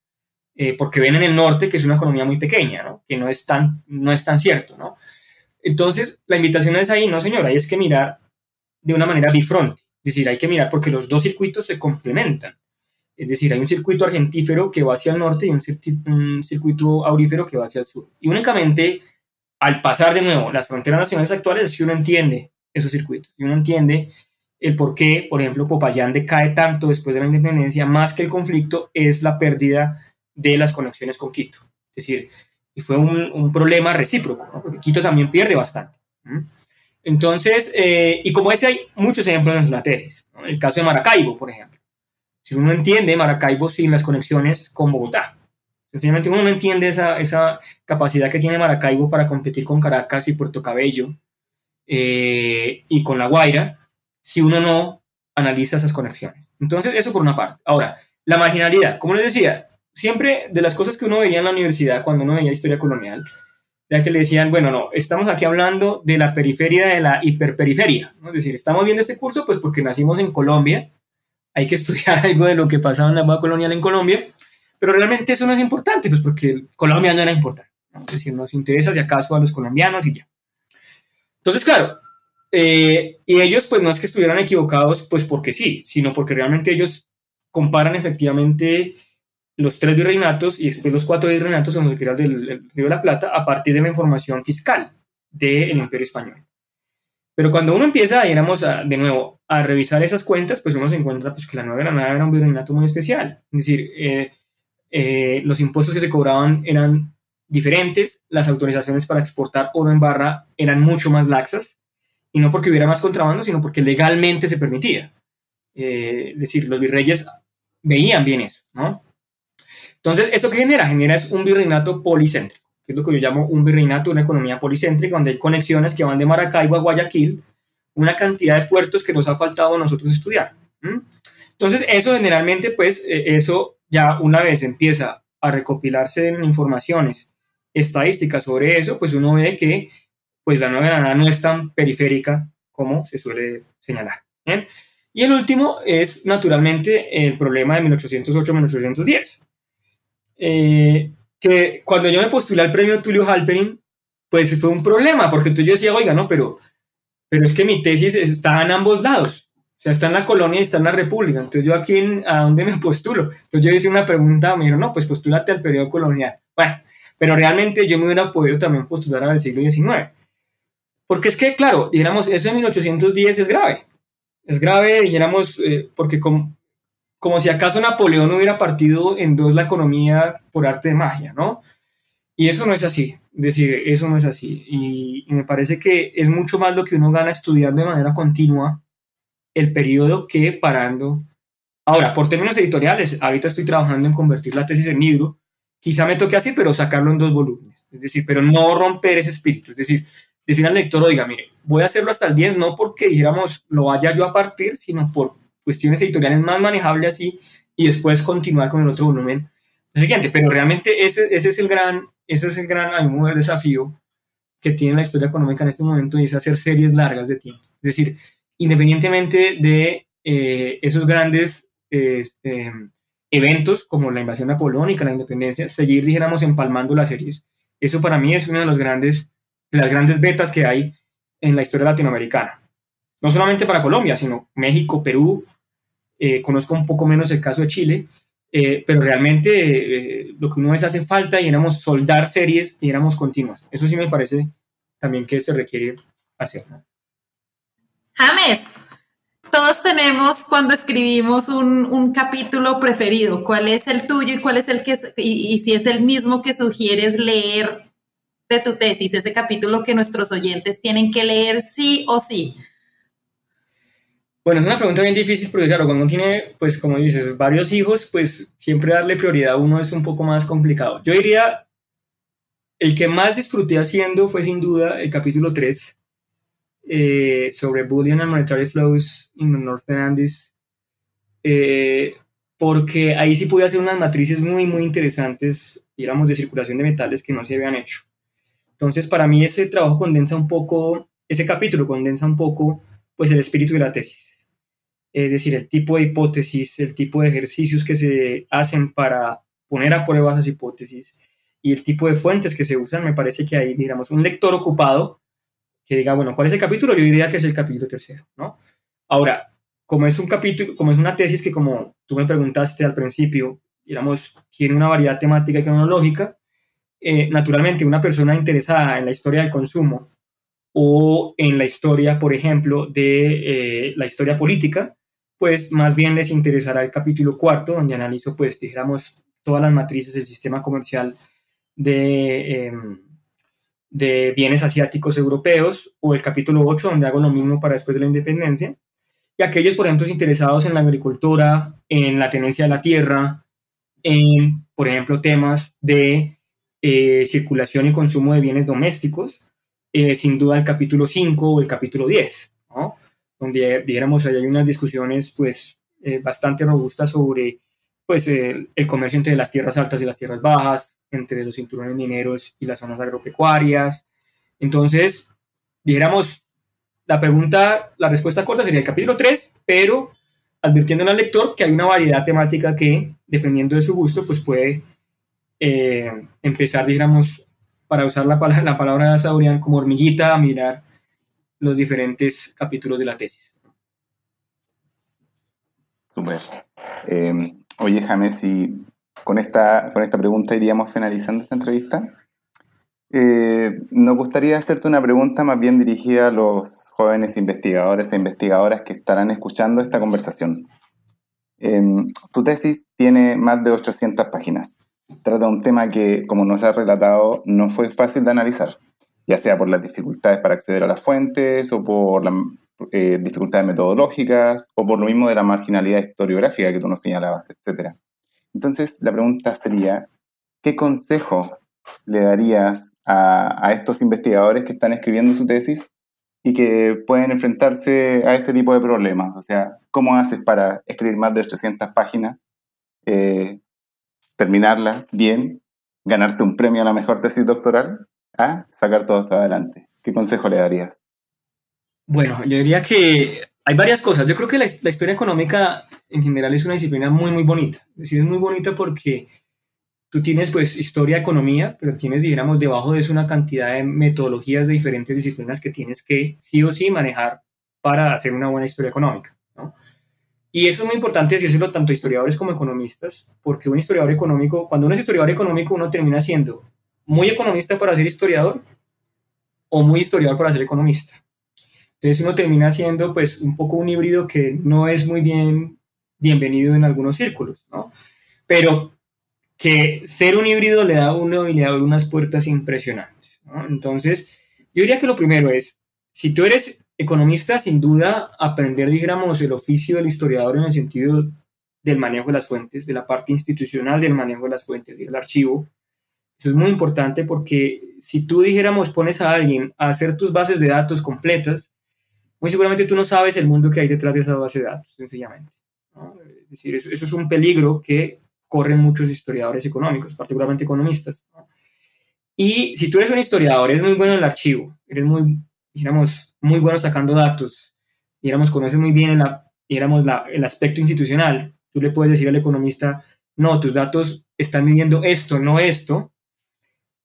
eh, porque ven en el norte que es una economía muy pequeña, ¿no? que no es, tan, no es tan cierto. ¿no? Entonces, la invitación es ahí, no señora, hay que mirar de una manera bifronte, es decir, hay que mirar porque los dos circuitos se complementan. Es decir, hay un circuito argentífero que va hacia el norte y un, circuito aurífero que va hacia el sur. Y únicamente al pasar de nuevo las fronteras nacionales actuales es uno entiende esos circuitos. Y uno entiende el por qué, por ejemplo, Popayán decae tanto después de la independencia, más que el conflicto, es la pérdida de las conexiones con Quito. Es decir, y fue un, problema recíproco, porque Quito también pierde bastante. Entonces, eh, y como ese hay muchos ejemplos en la tesis. El caso de Maracaibo, por ejemplo. Si uno entiende Maracaibo sin las conexiones con Bogotá, sencillamente uno no entiende esa, esa capacidad que tiene Maracaibo para competir con Caracas y Puerto Cabello eh, y con La Guaira, si uno no analiza esas conexiones. Entonces, eso por una parte. Ahora, la marginalidad, como les decía, siempre de las cosas que uno veía en la universidad cuando uno veía historia colonial, era que le decían, bueno, no, estamos aquí hablando de la periferia de la hiperperiferia. Es decir, estamos viendo este curso pues porque nacimos en Colombia hay que estudiar algo de lo que pasaba en la moda colonial en Colombia, pero realmente eso no es importante, pues porque Colombia no era importante. Es decir, nos interesa si acaso a los colombianos y ya. Entonces, claro, eh, y ellos pues no es que estuvieran equivocados pues porque sí, sino porque realmente ellos comparan efectivamente los tres virreinatos y después los cuatro virreinatos en los que del, Río de la Plata a partir de la información fiscal del Imperio Español. Pero cuando uno empieza, digamos, a, de nuevo, a revisar esas cuentas, pues uno se encuentra pues, que la Nueva Granada era un virreinato muy especial. Es decir, eh, eh, los impuestos que se cobraban eran diferentes, las autorizaciones para exportar oro en barra eran mucho más laxas, y no porque hubiera más contrabando, sino porque legalmente se permitía. Eh, es decir, los virreyes veían bien eso, ¿no? Entonces, ¿eso qué genera? Genera es un virreinato policéntrico, que es lo que yo llamo un virreinato, una economía policéntrica, donde hay conexiones que van de Maracaibo a Guayaquil, una cantidad de puertos que nos ha faltado a nosotros estudiar. Entonces, eso generalmente, pues, eh, eso ya una vez empieza a recopilarse en informaciones estadísticas sobre eso, pues uno ve que pues la Nueva Granada no es tan periférica como se suele señalar. Y el último es naturalmente el problema de 1808-1810. Eh, que cuando yo me postulé al premio Tulio Halperin, pues fue un problema, porque yo decía, oiga, no, pero, pero es que mi tesis está en ambos lados. O sea, está en la colonia y está en la república. Entonces yo aquí, ¿a dónde me postulo? Entonces yo hice una pregunta, me dijeron, no, pues postúlate al periodo colonial. Bueno, pero realmente yo me hubiera podido también postular al siglo XIX. Porque es que, claro, dijéramos, eso en 1810 es grave. Es grave, dijéramos, eh, porque como, como si acaso Napoleón hubiera partido en dos la economía por arte de magia, ¿no? Y eso no es así, decir, eso no es así. Y, y, me parece que es mucho más lo que uno gana estudiando de manera continua el periodo que parando. Ahora, por términos editoriales, ahorita estoy trabajando en convertir la tesis en libro. Quizá me toque así, pero sacarlo en dos volúmenes. Es decir, pero no romper ese espíritu. Es decir, decir al lector, oiga, mire, voy a hacerlo hasta el 10, no porque dijéramos lo vaya yo a partir, sino por cuestiones editoriales más manejables así, y después continuar con el otro volumen siguiente. Pero realmente ese, ese es el gran, ese es el gran el desafío que tiene la historia económica en este momento y es hacer series largas de tiempo. Es decir, independientemente de eh, esos grandes eh, eh, eventos como la invasión napoleónica, la independencia, seguir, dijéramos, empalmando las series. Eso para mí es una de los grandes las grandes betas que hay en la historia latinoamericana. No solamente para Colombia, sino México, Perú, eh, conozco un poco menos el caso de Chile, eh, pero realmente eh, lo que uno es hace falta, éramos soldar series, y éramos continuas. Eso sí me parece también que se requiere hacer. James, todos tenemos cuando escribimos un, un, capítulo preferido. ¿Cuál es el tuyo y cuál es el que, y, y si es el mismo que sugieres leer de tu tesis, ese capítulo que nuestros oyentes tienen que leer sí o sí? Bueno, es una pregunta bien difícil porque claro, cuando uno tiene, pues como dices, varios hijos, pues siempre darle prioridad a uno es un poco más complicado. Yo diría, el que más disfruté haciendo fue sin duda el capítulo 3 eh, sobre Bullion and Monetary Flows in the Northern Andes, eh, porque ahí sí pude hacer unas matrices muy, muy interesantes, digamos, de circulación de metales que no se habían hecho. Entonces, para mí ese trabajo condensa un poco, ese capítulo condensa un poco, pues, el espíritu de la tesis. Es decir, el tipo de hipótesis, el tipo de ejercicios que se hacen para poner a prueba esas hipótesis y el tipo de fuentes que se usan, me parece que hay, digamos, un lector ocupado que diga, bueno, ¿cuál es el capítulo? Yo diría que es el capítulo tercero, ¿no? Ahora, como es un capítulo, como es una tesis que, como tú me preguntaste al principio, digamos, tiene una variedad temática y cronológica, eh, naturalmente una persona interesada en la historia del consumo o en la historia, por ejemplo, de eh, la historia política, pues más bien les interesará el capítulo cuarto, donde analizo, pues, dijéramos, todas las matrices del sistema comercial de, em, de bienes asiáticos europeos, o el capítulo 8, donde hago lo mismo para después de la independencia, y aquellos, por ejemplo, interesados en la agricultura, en la tenencia de la tierra, en, por ejemplo, temas de eh, circulación y consumo de bienes domésticos, eh, sin duda el capítulo 5 o el capítulo 10, ¿no? donde viéramos hay unas discusiones pues eh, bastante robustas sobre pues el, comercio entre las tierras altas y las tierras bajas, entre los cinturones mineros y las zonas agropecuarias. Entonces, dijéramos, la pregunta, la respuesta corta sería el capítulo 3, pero advirtiendo al lector que hay una variedad temática que, dependiendo de su gusto, pues puede eh, empezar, digamos, para usar la, la palabra Saurian como hormiguita, a mirar los diferentes capítulos de la tesis. Súper. Eh, oye, James, y con esta, con esta pregunta iríamos finalizando esta entrevista. Eh, nos gustaría hacerte una pregunta más bien dirigida a los jóvenes investigadores e investigadoras que estarán escuchando esta conversación. Em, tu tesis tiene más de 800 páginas. Trata un tema que, como nos has relatado, no fue fácil de analizar, ya sea por las dificultades para acceder a las fuentes o por las eh, dificultades metodológicas o por lo mismo de la marginalidad historiográfica que tú nos señalabas, etc. Entonces, la pregunta sería, ¿qué consejo le darías a, estos investigadores que están escribiendo su tesis y que pueden enfrentarse a este tipo de problemas? O sea, ¿cómo haces para escribir más de 800 páginas, eh, terminarla bien, ganarte un premio a la mejor tesis doctoral, a sacar todo esto adelante? ¿Qué consejo le darías? Bueno, yo diría que hay varias cosas. Yo creo que la, la, historia económica en general es una disciplina muy, muy bonita. Es decir, es muy bonita porque tú tienes pues historia, economía, pero tienes, digamos, debajo de eso una cantidad de metodologías de diferentes disciplinas que tienes que sí o sí manejar para hacer una buena historia económica, ¿no? Y eso es muy importante decírselo tanto a historiadores como economistas, porque un historiador económico, cuando uno es historiador económico, uno termina siendo muy economista para ser historiador o muy historiador para ser economista. Entonces uno termina siendo pues un poco un híbrido que no es muy bien bienvenido en algunos círculos, ¿no? Pero que ser un híbrido le da a uno y le abre unas puertas impresionantes. Entonces, yo diría que lo primero es, si tú eres economista, sin duda, aprender, digamos, el oficio del historiador en el sentido del manejo de las fuentes, de la parte institucional del manejo de las fuentes, del archivo. Eso es muy importante porque si tú dijéramos, pones a alguien a hacer tus bases de datos completas, muy seguramente tú no sabes el mundo que hay detrás de esa base de datos, sencillamente. Es decir, eso, eso, es un peligro que corren muchos historiadores económicos, particularmente economistas. Y si tú eres un historiador, eres muy bueno en el archivo, eres muy, digamos, muy bueno sacando datos, digamos, conoces muy bien el, digamos, la, el aspecto institucional, tú le puedes decir al economista, no, tus datos están midiendo esto, no esto,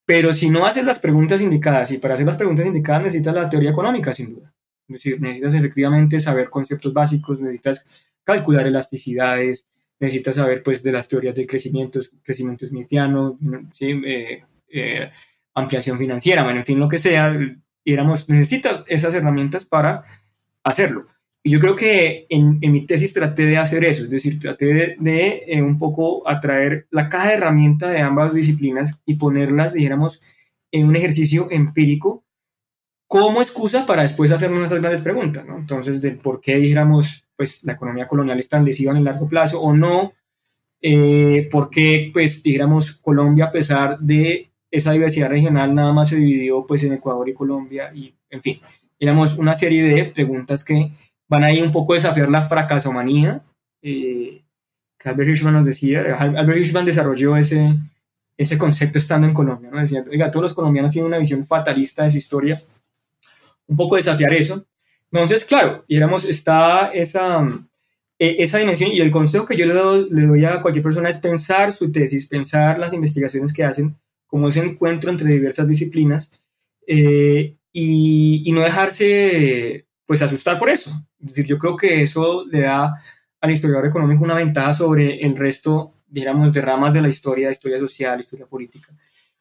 pero si no haces las preguntas indicadas, y para hacer las preguntas indicadas necesitas la teoría económica, sin duda. Es decir, necesitas efectivamente saber conceptos básicos, necesitas calcular elasticidades, necesitas saber pues de las teorías del crecimiento, crecimiento smithiano, eh, eh, ampliación financiera, bueno, en fin, lo que sea, éramos, necesitas esas herramientas para hacerlo. Y yo creo que en, mi tesis traté de hacer eso, es decir, traté de, eh, un poco atraer la caja de herramientas de ambas disciplinas y ponerlas, dijéramos, en un ejercicio empírico como excusa para después hacernos esas grandes preguntas, ¿no? Entonces, del por qué, dijéramos, pues la economía colonial está lesiva en el largo plazo o no, eh, porque pues dijéramos Colombia a pesar de esa diversidad regional nada más se dividió pues en Ecuador y Colombia y en fin, digamos una serie de preguntas que van ahí un poco a desafiar la fracasomanía eh, que Albert Hirschman nos decía, Albert Hirschman desarrolló ese, ese concepto estando en Colombia, ¿no? Decía, oiga, todos los colombianos tienen una visión fatalista de su historia, un poco desafiar eso, entonces, claro, digamos, está esa, e, esa dimensión y el consejo que yo le doy, le doy a cualquier persona es pensar su tesis, pensar las investigaciones que hacen como ese encuentro entre diversas disciplinas eh, y, y, no dejarse pues asustar por eso. Es decir, yo creo que eso le da al historiador económico una ventaja sobre el resto, digamos, de ramas de la historia, historia social, historia política.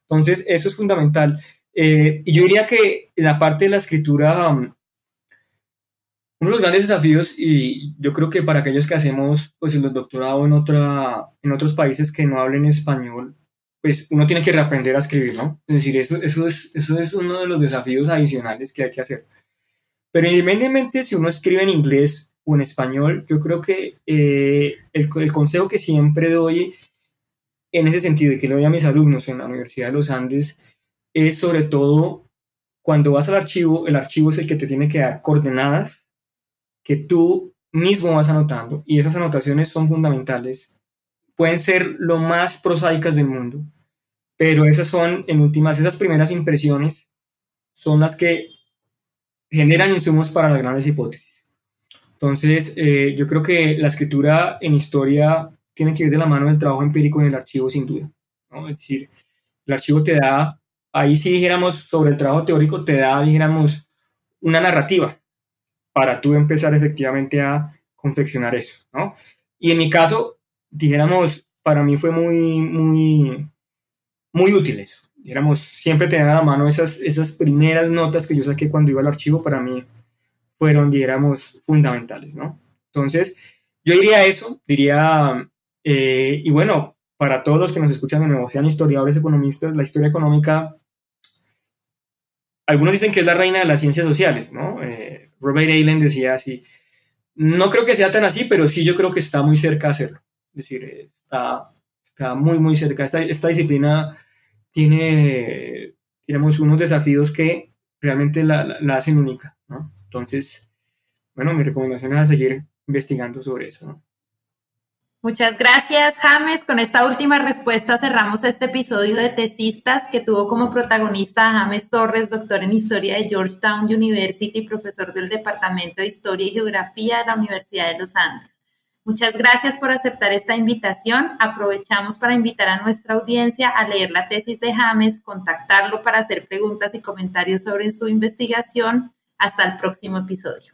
Entonces, eso es fundamental. Eh, yo diría que la parte de la escritura uno de los grandes desafíos, y yo creo que para aquellos que hacemos pues, el doctorado en, otra, en otros países que no hablen español, pues uno tiene que reaprender a escribir, ¿no? Es decir, eso, eso, es, eso es uno de los desafíos adicionales que hay que hacer. Pero independientemente si uno escribe en inglés o en español, yo creo que eh, el, el, consejo que siempre doy en ese sentido y que le doy a mis alumnos en la Universidad de los Andes es sobre todo cuando vas al archivo, el archivo es el que te tiene que dar coordenadas que tú mismo vas anotando y esas anotaciones son fundamentales. Pueden ser lo más prosaicas del mundo, pero esas son, en últimas, esas primeras impresiones son las que generan insumos para las grandes hipótesis. Entonces, eh, yo creo que la escritura en historia tiene que ir de la mano del trabajo empírico en el archivo, sin duda. ¿no? Es decir, el archivo te da, ahí si dijéramos sobre el trabajo teórico, te da, dijéramos, una narrativa para tú empezar efectivamente a confeccionar eso, ¿no? Y en mi caso, dijéramos, para mí fue muy, muy, muy útil eso. Dijéramos, siempre tener a la mano esas, esas primeras notas que yo saqué cuando iba al archivo, para mí fueron, dijéramos, fundamentales, ¿no? Entonces, yo diría eso, diría, eh, y bueno, para todos los que nos escuchan de nuevo, sean historiadores, economistas, la historia económica, algunos dicen que es la reina de las ciencias sociales, ¿no? Eh, Robert Allen decía así, no creo que sea tan así, pero sí yo creo que está muy cerca de hacerlo. Es decir, está, está muy, muy cerca. Esta, esta disciplina tiene, digamos, unos desafíos que realmente la, la, hacen única, ¿no? Entonces, bueno, mi recomendación es seguir investigando sobre eso, ¿no? Muchas gracias, James. Con esta última respuesta cerramos este episodio de Tesistas que tuvo como protagonista a James Torres, doctor en Historia de Georgetown University y profesor del Departamento de Historia y Geografía de la Universidad de los Andes. Muchas gracias por aceptar esta invitación. Aprovechamos para invitar a nuestra audiencia a leer la tesis de James, contactarlo para hacer preguntas y comentarios sobre su investigación. Hasta el próximo episodio.